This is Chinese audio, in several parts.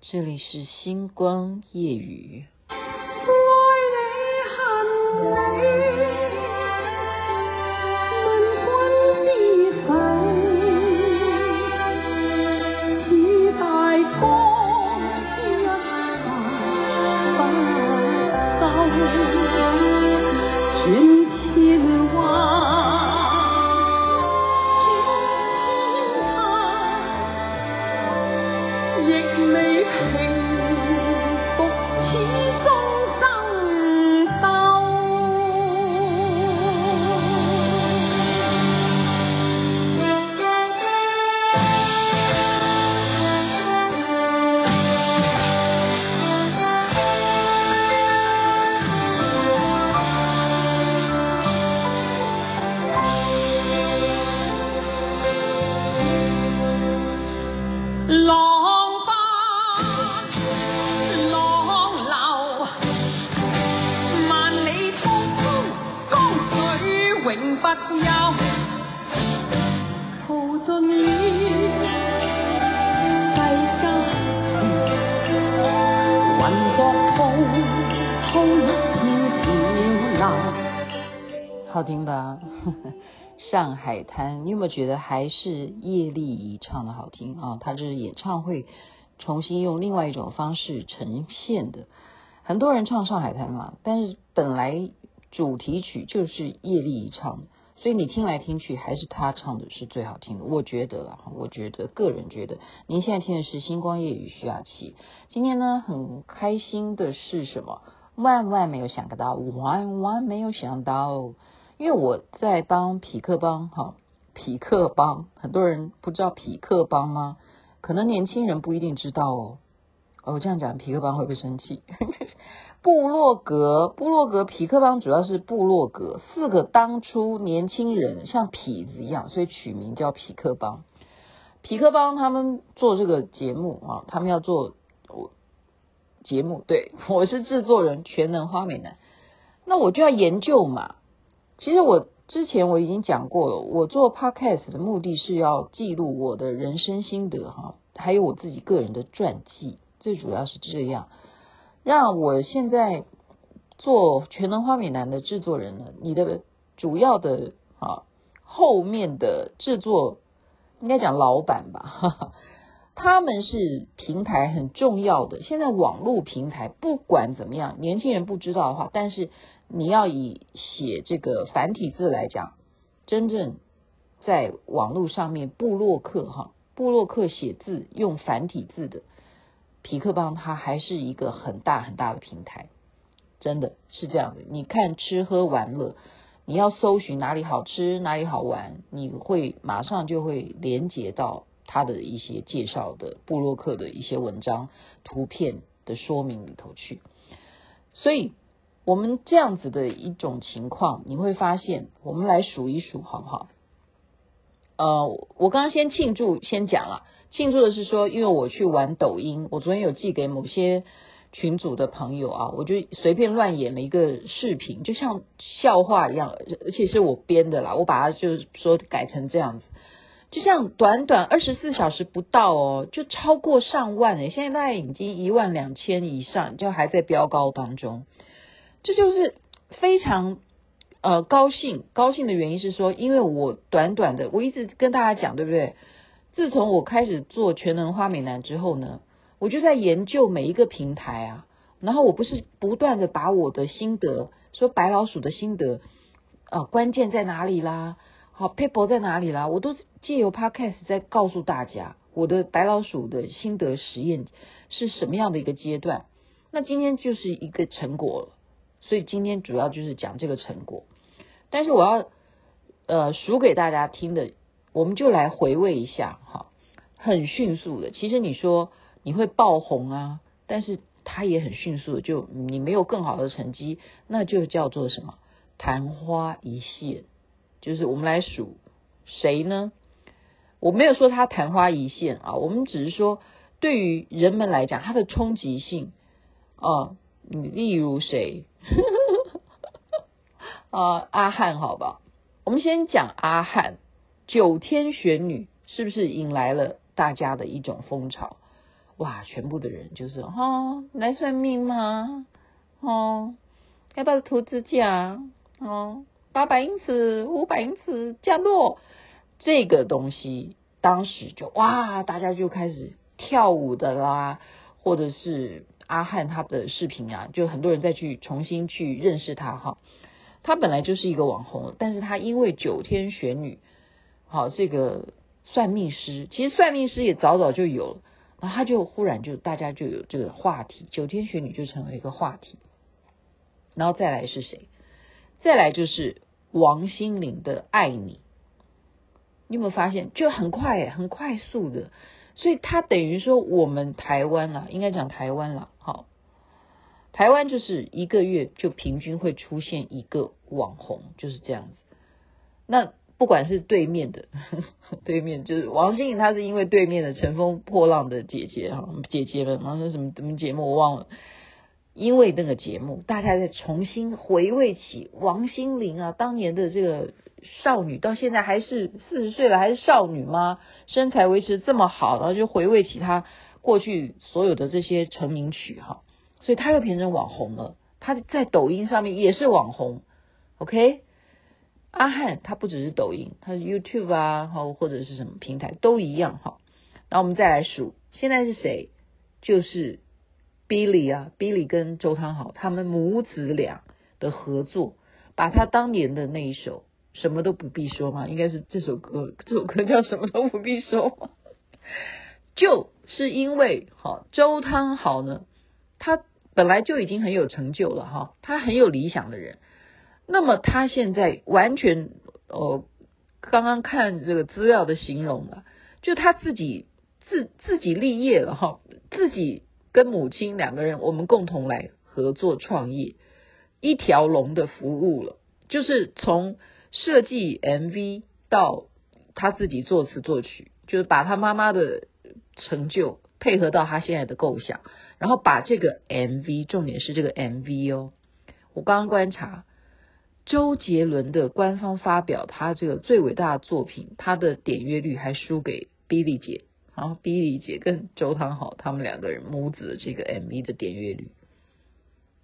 这里是星光夜雨。上海滩，你有没有觉得还是叶丽仪唱的好听啊？她这是演唱会重新用另外一种方式呈现的。很多人唱上海滩嘛，但是本来主题曲就是叶丽仪唱的，所以你听来听去还是她唱的是最好听的。我觉得啊，我觉得个人觉得，您现在听的是星光夜雨徐雅琪。今天呢，很开心的是什么？万万没有想到，万万没有想到。因为我在帮匹克帮哈，匹克帮很多人不知道匹克帮吗？可能年轻人不一定知道哦。哦，这样讲痞客邦会不会生气？部落格，部落格，痞客邦主要是部落格，四个当初年轻人像痞子一样，所以取名叫痞客邦。痞客邦他们做这个节目啊，他们要做我节目，对，我是制作人，全能花美男，那我就要研究嘛。其实我之前我已经讲过了，我做 podcast 的目的是要记录我的人生心得哈，还有我自己个人的传记，最主要是这样，让我现在做全能花美男的制作人呢，你的主要的啊后面的制作应该讲老板吧，哈哈，他们是平台很重要的，现在网络平台不管怎么样，年轻人不知道的话，但是。你要以写这个繁体字来讲，真正在网络上面部落客哈，部落客写字用繁体字的痞客邦，它还是一个很大很大的平台，真的是这样的。你看吃喝玩乐，你要搜寻哪里好吃哪里好玩，你会马上就会连接到他的一些介绍的部落客的一些文章、图片的说明里头去，所以。我们这样子的一种情况，你会发现，我们来数一数，好不好？呃，我刚刚先庆祝，先讲了，庆祝的是说，因为我去玩抖音，我昨天有寄给某些群组的朋友啊，我就随便乱演了一个视频，就像笑话一样，而且是我编的啦，我把它就是说改成这样子，就像短短二十四小时不到哦，就超过上万诶，现在大概已经一万两千以上，就还在飙高当中。这就是非常呃高兴，高兴的原因是说，因为我短短的，我一直跟大家讲，对不对？自从我开始做全能花美男之后呢，我就在研究每一个平台啊，然后我不是不断的把我的心得，说白老鼠的心得，呃，关键在哪里啦？好，paper 在哪里啦？我都借由 podcast 在告诉大家，我的白老鼠的心得实验是什么样的一个阶段。那今天就是一个成果了。所以今天主要就是讲这个成果，但是我要呃数给大家听的，我们就来回味一下哈，很迅速的。其实你说你会爆红啊，但是它也很迅速的，就你没有更好的成绩，那就叫做什么？昙花一现。就是我们来数谁呢？我没有说他昙花一现啊，我们只是说对于人们来讲，它的冲击性啊，例如谁？啊，阿汉，好吧，我们先讲阿汉，九天玄女是不是引来了大家的一种风潮？哇，全部的人就是哦，来算命吗？哦，要不要涂指甲？哦，八百英尺、五百英尺降落，这个东西当时就哇，大家就开始跳舞的啦，或者是阿汉他的视频啊，就很多人再去重新去认识他哈。他本来就是一个网红，但是他因为九天玄女，好这个算命师，其实算命师也早早就有了，然后他就忽然就大家就有这个话题，九天玄女就成为一个话题，然后再来是谁？再来就是王心凌的《爱你》，你有没有发现就很快很快速的，所以他等于说我们台湾啊，应该讲台湾了，好。台湾就是一个月就平均会出现一个网红，就是这样子。那不管是对面的，呵 呵对面就是王心凌，她是因为对面的乘风破浪的姐姐哈，姐姐们，然后什么什么节目我忘了，因为那个节目，大家在重新回味起王心凌啊，当年的这个少女，到现在还是四十岁了还是少女吗？身材维持这么好，然后就回味起她过去所有的这些成名曲哈。所以她又变成网红了，她在抖音上面也是网红，OK？阿汉他不只是抖音，他是 YouTube 啊，或者是什么平台都一样哈。然后我们再来数，现在是谁？就是 Billy 啊，Billy 跟周汤豪他们母子俩的合作，把他当年的那一首什么都不必说嘛，应该是这首歌，这首歌叫什么都不必说，就是因为好周汤豪呢，他。本来就已经很有成就了哈，他很有理想的人。那么他现在完全，哦，刚刚看这个资料的形容了，就他自己自自己立业了哈，自己跟母亲两个人，我们共同来合作创业，一条龙的服务了，就是从设计 MV 到他自己作词作曲，就是把他妈妈的成就配合到他现在的构想。然后把这个 MV，重点是这个 MV 哦。我刚刚观察，周杰伦的官方发表他这个最伟大的作品，他的点阅率还输给 Billy 姐。然后 Billy 姐跟周汤豪他们两个人母子的这个 MV 的点阅率，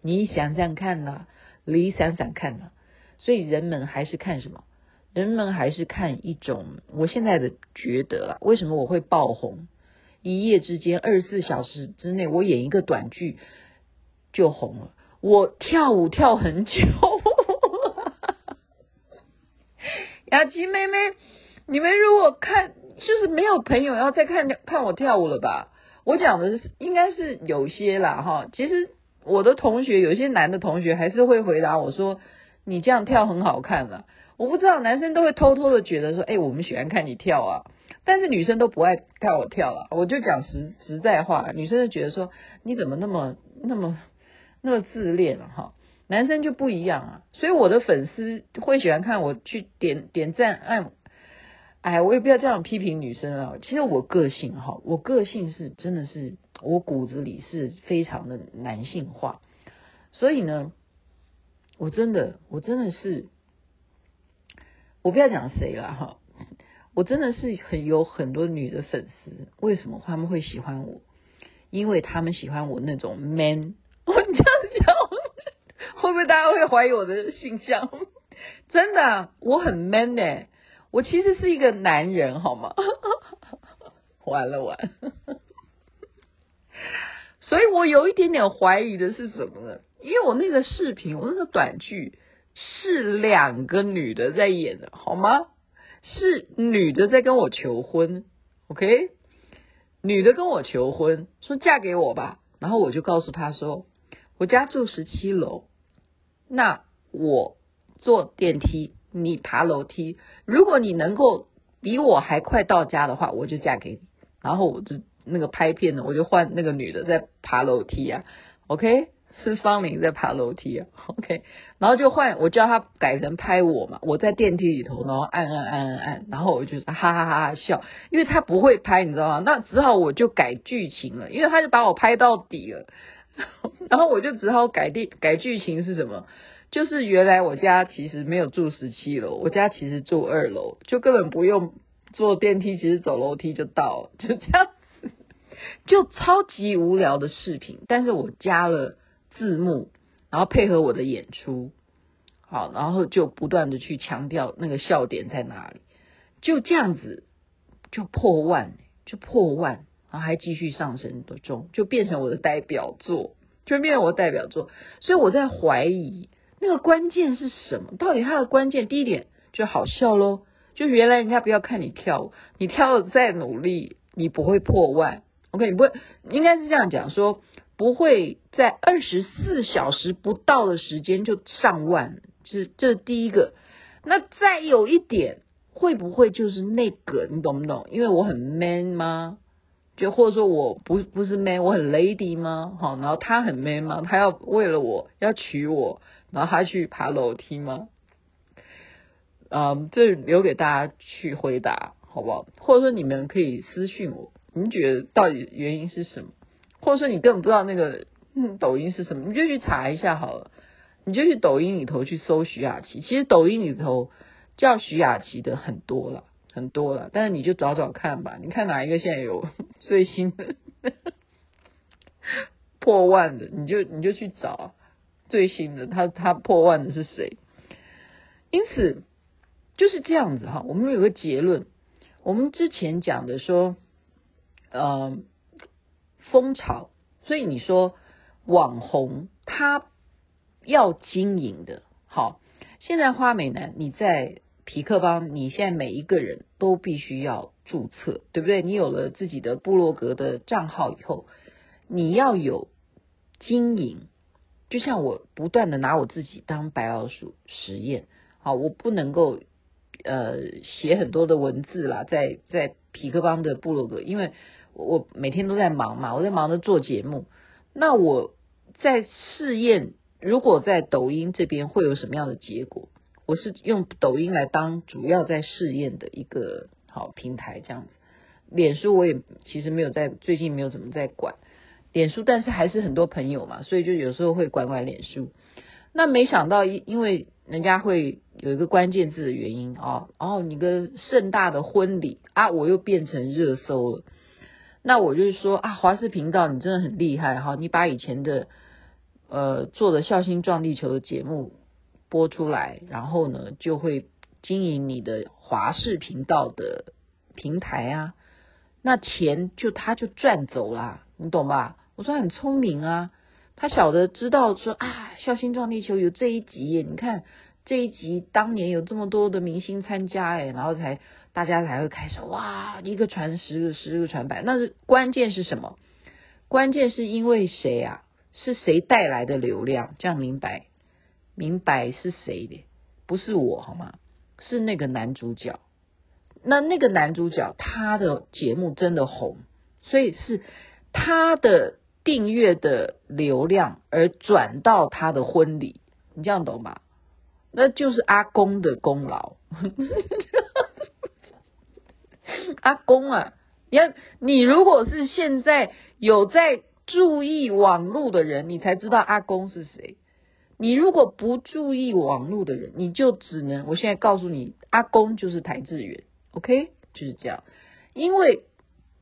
你想想看呐，你想想看呐。所以人们还是看什么？人们还是看一种，我现在的觉得啦，为什么我会爆红？一夜之间，二十四小时之内，我演一个短剧就红了。我跳舞跳很久，雅琪妹妹，你们如果看，就是没有朋友要再看看我跳舞了吧？我讲的是应该是有些啦哈。其实我的同学，有些男的同学还是会回答我说：“你这样跳很好看了。”我不知道男生都会偷偷的觉得说：“哎，我们喜欢看你跳啊。”但是女生都不爱看我跳了，我就讲实实在话，女生就觉得说，你怎么那么那么那么自恋了哈？男生就不一样啊，所以我的粉丝会喜欢看我去点点赞按，哎，我也不要这样批评女生啊。其实我个性哈，我个性是真的是我骨子里是非常的男性化，所以呢，我真的我真的是，我不要讲谁了哈。我真的是很有很多女的粉丝，为什么他们会喜欢我？因为他们喜欢我那种 man。我这样讲，会不会大家会怀疑我的形象？真的，我很 man 呢、欸。我其实是一个男人，好吗？完了完了。所以我有一点点怀疑的是什么呢？因为我那个视频，我那个短剧是两个女的在演的，好吗？是女的在跟我求婚，OK？女的跟我求婚，说嫁给我吧。然后我就告诉她说，我家住十七楼，那我坐电梯，你爬楼梯。如果你能够比我还快到家的话，我就嫁给你。然后我就那个拍片呢，我就换那个女的在爬楼梯啊，OK？是方玲在爬楼梯啊，OK，然后就换我叫她改成拍我嘛，我在电梯里头，然后按按按按按，然后我就哈哈哈哈笑，因为她不会拍，你知道吗？那只好我就改剧情了，因为她就把我拍到底了，然后我就只好改地改剧情是什么？就是原来我家其实没有住十七楼，我家其实住二楼，就根本不用坐电梯，其实走楼梯就到了，就这样。子。就超级无聊的视频，但是我加了字幕，然后配合我的演出，好，然后就不断的去强调那个笑点在哪里，就这样子就破万，就破万，然后还继续上升的中，就变成我的代表作，就变成我的代表作，所以我在怀疑那个关键是什么？到底它的关键第一点就好笑喽，就原来人家不要看你跳舞，你跳的再努力，你不会破万。OK，你不会，应该是这样讲说，不会在二十四小时不到的时间就上万，就是这第一个。那再有一点，会不会就是那个？你懂不懂？因为我很 man 吗？就或者说我不不是 man，我很 lady 吗？好，然后他很 man 吗？他要为了我要娶我，然后他去爬楼梯吗？嗯，这留给大家去回答，好不好？或者说你们可以私信我。你觉得到底原因是什么？或者说你根本不知道那个嗯抖音是什么，你就去查一下好了。你就去抖音里头去搜徐雅琪，其实抖音里头叫徐雅琪的很多了，很多了。但是你就找找看吧，你看哪一个现在有 最新的 破万的，你就你就去找最新的，他他破万的是谁？因此就是这样子哈。我们有个结论，我们之前讲的说。呃，风潮，所以你说网红他要经营的好。现在花美男你在皮克邦，你现在每一个人都必须要注册，对不对？你有了自己的部落格的账号以后，你要有经营。就像我不断的拿我自己当白老鼠实验，好，我不能够呃写很多的文字啦，在在痞客邦的部落格，因为。我每天都在忙嘛，我在忙着做节目。那我在试验，如果在抖音这边会有什么样的结果？我是用抖音来当主要在试验的一个好平台，这样子。脸书我也其实没有在，最近没有怎么在管脸书，但是还是很多朋友嘛，所以就有时候会管管脸书。那没想到，因因为人家会有一个关键字的原因哦，哦，你个盛大的婚礼啊，我又变成热搜了。那我就是说啊，华视频道你真的很厉害哈！你把以前的呃做的《孝心撞地球》的节目播出来，然后呢就会经营你的华视频道的平台啊，那钱就他就赚走了，你懂吧？我说很聪明啊，他晓得知道说啊，《孝心撞地球》有这一集，你看这一集当年有这么多的明星参加哎，然后才。大家才会开始哇，一个传十个，十个传百。那是关键是什么？关键是因为谁啊？是谁带来的流量？这样明白？明白是谁的？不是我好吗？是那个男主角。那那个男主角他的节目真的红，所以是他的订阅的流量而转到他的婚礼。你这样懂吧？那就是阿公的功劳。阿公啊，你要你如果是现在有在注意网络的人，你才知道阿公是谁。你如果不注意网络的人，你就只能我现在告诉你，阿公就是台志远，OK，就是这样。因为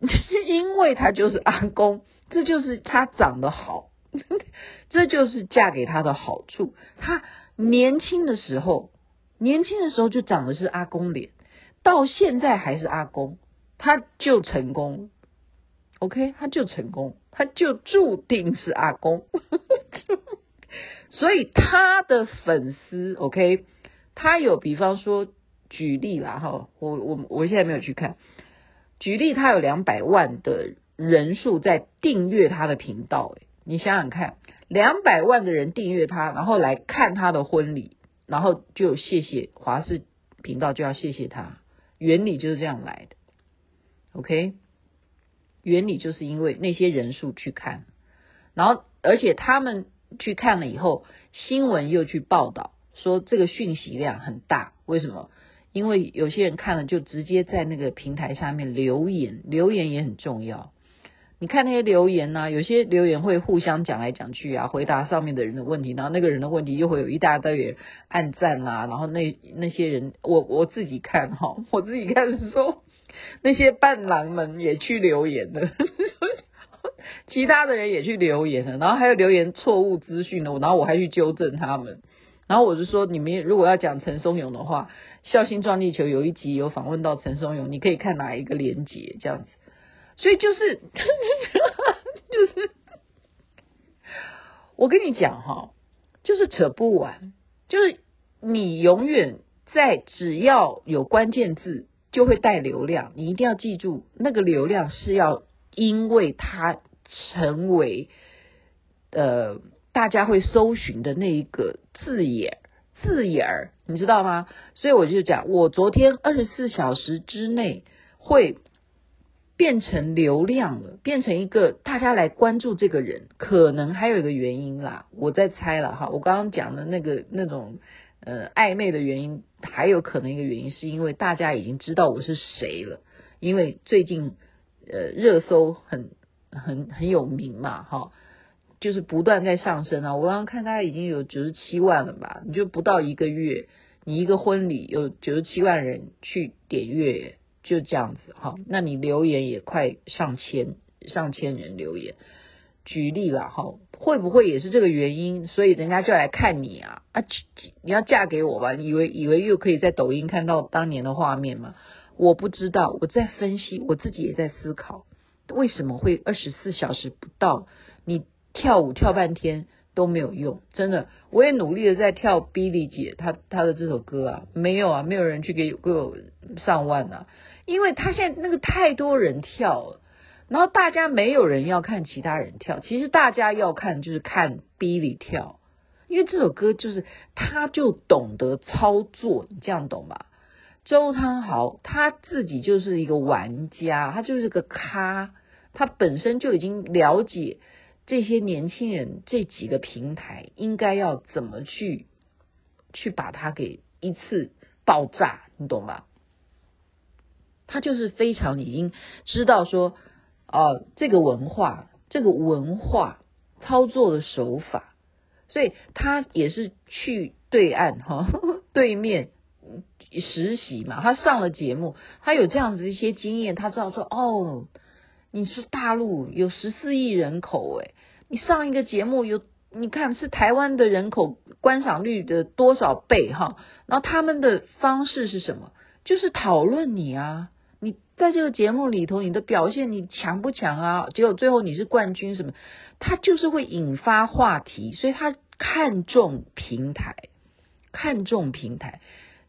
因为他就是阿公，这就是他长得好，这就是嫁给他的好处。他年轻的时候，年轻的时候就长的是阿公脸。到现在还是阿公，他就成功，OK，他就成功，他就注定是阿公，所以他的粉丝，OK，他有比方说举例啦哈，我我我现在没有去看，举例他有两百万的人数在订阅他的频道，诶，你想想看，两百万的人订阅他，然后来看他的婚礼，然后就谢谢华视频道就要谢谢他。原理就是这样来的，OK？原理就是因为那些人数去看，然后而且他们去看了以后，新闻又去报道说这个讯息量很大。为什么？因为有些人看了就直接在那个平台下面留言，留言也很重要。你看那些留言呢、有些留言会互相讲来讲去啊，回答上面的人的问题，然后那个人的问题又会有一大堆人按赞啦、然后那那些人，我我自己看哈，我自己看的时候，那些伴郎们也去留言了，其他的人也去留言了，然后还有留言错误资讯的，然后我还去纠正他们。然后我就说，你们如果要讲陈松勇的话，《孝心撞地球》有一集有访问到陈松勇，你可以看哪一个连结这样子。所以就是就是，我跟你讲哈，就是扯不完，就是你永远在只要有关键字就会带流量，你一定要记住，那个流量是要因为它成为呃。大家会搜寻的那一个字眼，字眼儿，你知道吗？所以我就讲，我昨天二十四小时之内会变成流量了，变成一个大家来关注这个人。可能还有一个原因啦，我在猜了哈。我刚刚讲的那个那种呃暧昧的原因，还有可能一个原因是因为大家已经知道我是谁了，因为最近呃热搜很很很有名嘛，哈。就是不断在上升啊！我刚刚看他已经有九十七万了吧？你就不到一个月，你一个婚礼有九十七万人去点阅，就这样子哈。那你留言也快上千，上千人留言。举例了哈，会不会也是这个原因？所以人家就来看你啊啊！你要嫁给我吧？以为以为又可以在抖音看到当年的画面吗？我不知道，我在分析，我自己也在思考，为什么会二十四小时不到你？跳舞跳半天都没有用，真的，我也努力的在跳 Billy 姐她她的这首歌啊，没有啊，没有人去给给我上万啊，因为他现在那个太多人跳了，然后大家没有人要看其他人跳，其实大家要看就是看 Billy 跳，因为这首歌就是他就懂得操作，你这样懂吧？周汤豪他自己就是一个玩家，他就是个咖，他本身就已经了解。这些年轻人这几个平台应该要怎么去去把它给一次爆炸，你懂吗？他就是非常已经知道说，哦，这个文化，这个文化操作的手法，所以他也是去对岸哈 对面实习嘛，他上了节目，他有这样子一些经验，他知道说，哦。你说大陆有十四亿人口，诶，你上一个节目有，你看是台湾的人口观赏率的多少倍哈？然后他们的方式是什么？就是讨论你啊，你在这个节目里头你的表现你强不强啊？结果最后你是冠军什么？他就是会引发话题，所以他看重平台，看重平台。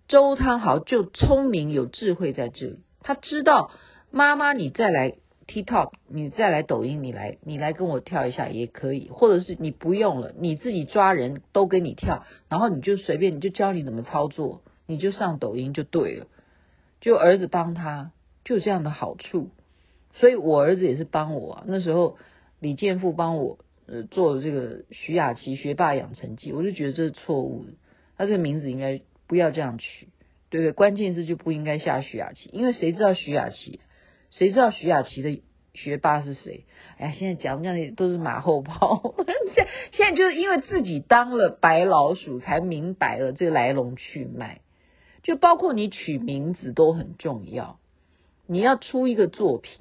周汤豪就聪明有智慧在这里，他知道妈妈你再来。TikTok，你再来抖音，你来你来跟我跳一下也可以，或者是你不用了，你自己抓人都跟你跳，然后你就随便你就教你怎么操作，你就上抖音就对了。就儿子帮他，就这样的好处，所以我儿子也是帮我啊。那时候李健富帮我呃做了这个徐雅琪学霸养成记，我就觉得这是错误的，他这个名字应该不要这样取，对不对？关键字就不应该下徐雅琪，因为谁知道徐雅琪？谁知道徐雅琪的学霸是谁？哎呀，现在讲这样都是马后炮。现现在就是因为自己当了白老鼠，才明白了这个来龙去脉。就包括你取名字都很重要。你要出一个作品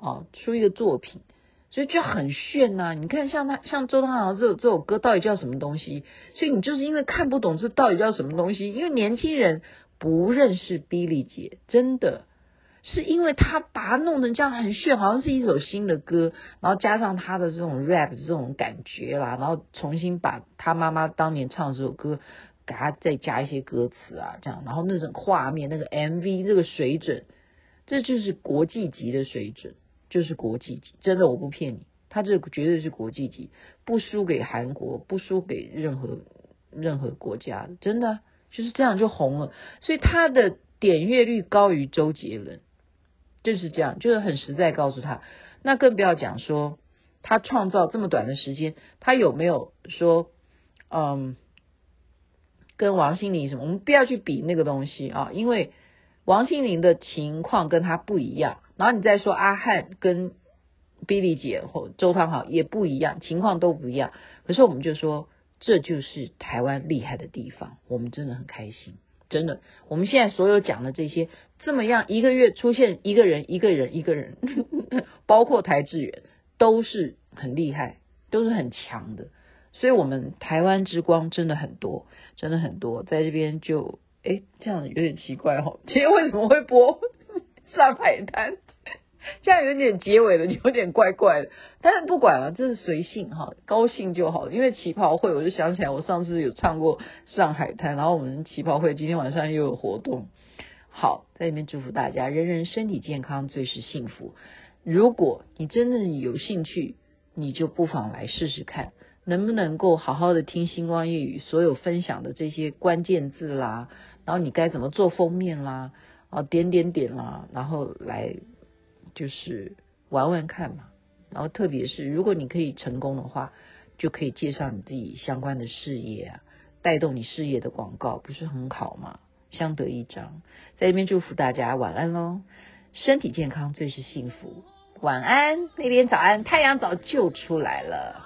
啊，出一个作品，所以就很炫呐、啊。你看像他，像周汤豪这首这首歌到底叫什么东西？所以你就是因为看不懂这到底叫什么东西，因为年轻人不认识 Billy 姐，真的。是因为他把它弄成这样很炫，好像是一首新的歌，然后加上他的这种 rap 这种感觉啦，然后重新把他妈妈当年唱这首歌，给他再加一些歌词啊，这样，然后那种画面那个 MV 这个水准，这就是国际级的水准，就是国际级，真的我不骗你，他这绝对是国际级，不输给韩国，不输给任何任何国家的，真的就是这样就红了，所以他的点阅率高于周杰伦。就是这样，就是很实在告诉他，那更不要讲说他创造这么短的时间，他有没有说，嗯，跟王心凌什么？我们不要去比那个东西啊，因为王心凌的情况跟他不一样。然后你再说阿汉跟 Billy 姐或周汤豪也不一样，情况都不一样。可是我们就说，这就是台湾厉害的地方，我们真的很开心。真的。我们现在所有讲的这些，这么样一个月出现一个人，一个人，一个人，包括台志远，都是很厉害，都是很强的。所以，我们台湾之光真的很多，真的很多。在这边就，哎，这样有点奇怪哦。今天为什么会播 上海滩？这样有点结尾的，有点怪怪的。但是不管了，这是随性哈，高兴就好。因为旗袍会，我就想起来，我上次有唱过上海滩，然后我们旗袍会今天晚上又有活动。好，在里面祝福大家，人人身体健康，最是幸福。如果你真的有兴趣，你就不妨来试试看，能不能够好好的听星光夜语所有分享的这些关键字啦，然后你该怎么做封面啦，啊点点点啦，然后来。就是玩玩看嘛，然后特别是如果你可以成功的话，就可以介绍你自己相关的事业啊，带动你事业的广告，不是很好吗？相得益彰，在这边祝福大家晚安喽，身体健康最是幸福，晚安那边早安，太阳早就出来了。